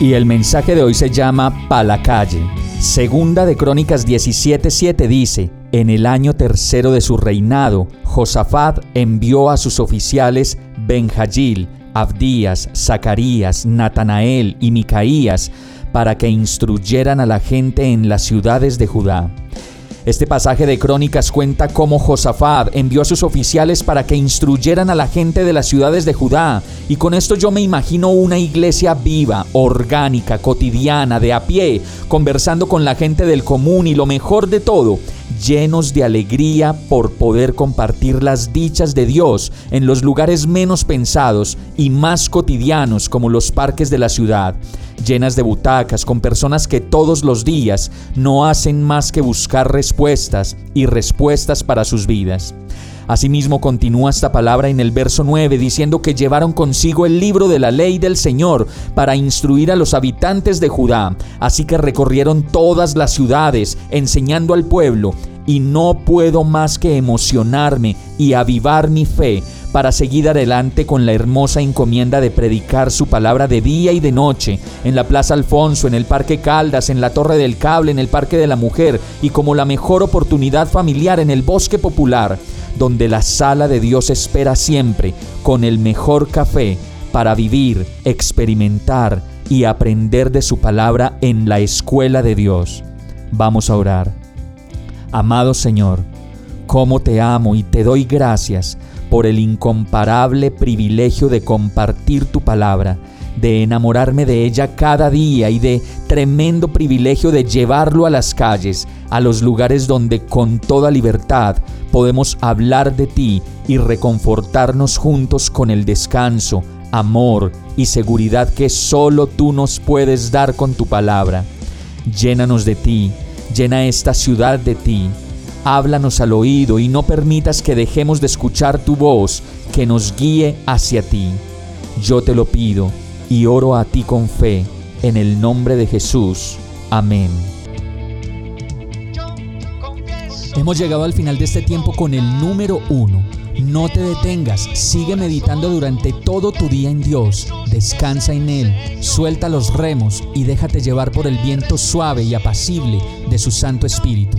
Y el mensaje de hoy se llama Pa la calle. Segunda de Crónicas 17:7 dice, en el año tercero de su reinado, Josafat envió a sus oficiales Benjayil, Abdías, Zacarías, Natanael y Micaías para que instruyeran a la gente en las ciudades de Judá. Este pasaje de Crónicas cuenta cómo Josafat envió a sus oficiales para que instruyeran a la gente de las ciudades de Judá, y con esto yo me imagino una iglesia viva, orgánica, cotidiana, de a pie, conversando con la gente del común y lo mejor de todo, llenos de alegría por poder compartir las dichas de Dios en los lugares menos pensados y más cotidianos como los parques de la ciudad llenas de butacas con personas que todos los días no hacen más que buscar respuestas y respuestas para sus vidas. Asimismo continúa esta palabra en el verso 9 diciendo que llevaron consigo el libro de la ley del Señor para instruir a los habitantes de Judá. Así que recorrieron todas las ciudades enseñando al pueblo y no puedo más que emocionarme y avivar mi fe para seguir adelante con la hermosa encomienda de predicar su palabra de día y de noche, en la Plaza Alfonso, en el Parque Caldas, en la Torre del Cable, en el Parque de la Mujer y como la mejor oportunidad familiar en el Bosque Popular, donde la sala de Dios espera siempre con el mejor café para vivir, experimentar y aprender de su palabra en la escuela de Dios. Vamos a orar. Amado Señor, cómo te amo y te doy gracias por el incomparable privilegio de compartir tu palabra, de enamorarme de ella cada día y de tremendo privilegio de llevarlo a las calles, a los lugares donde con toda libertad podemos hablar de ti y reconfortarnos juntos con el descanso, amor y seguridad que solo tú nos puedes dar con tu palabra. Llénanos de ti, llena esta ciudad de ti háblanos al oído y no permitas que dejemos de escuchar tu voz que nos guíe hacia ti. Yo te lo pido y oro a ti con fe, en el nombre de Jesús. Amén. Hemos llegado al final de este tiempo con el número uno. No te detengas, sigue meditando durante todo tu día en Dios, descansa en Él, suelta los remos y déjate llevar por el viento suave y apacible de su Santo Espíritu.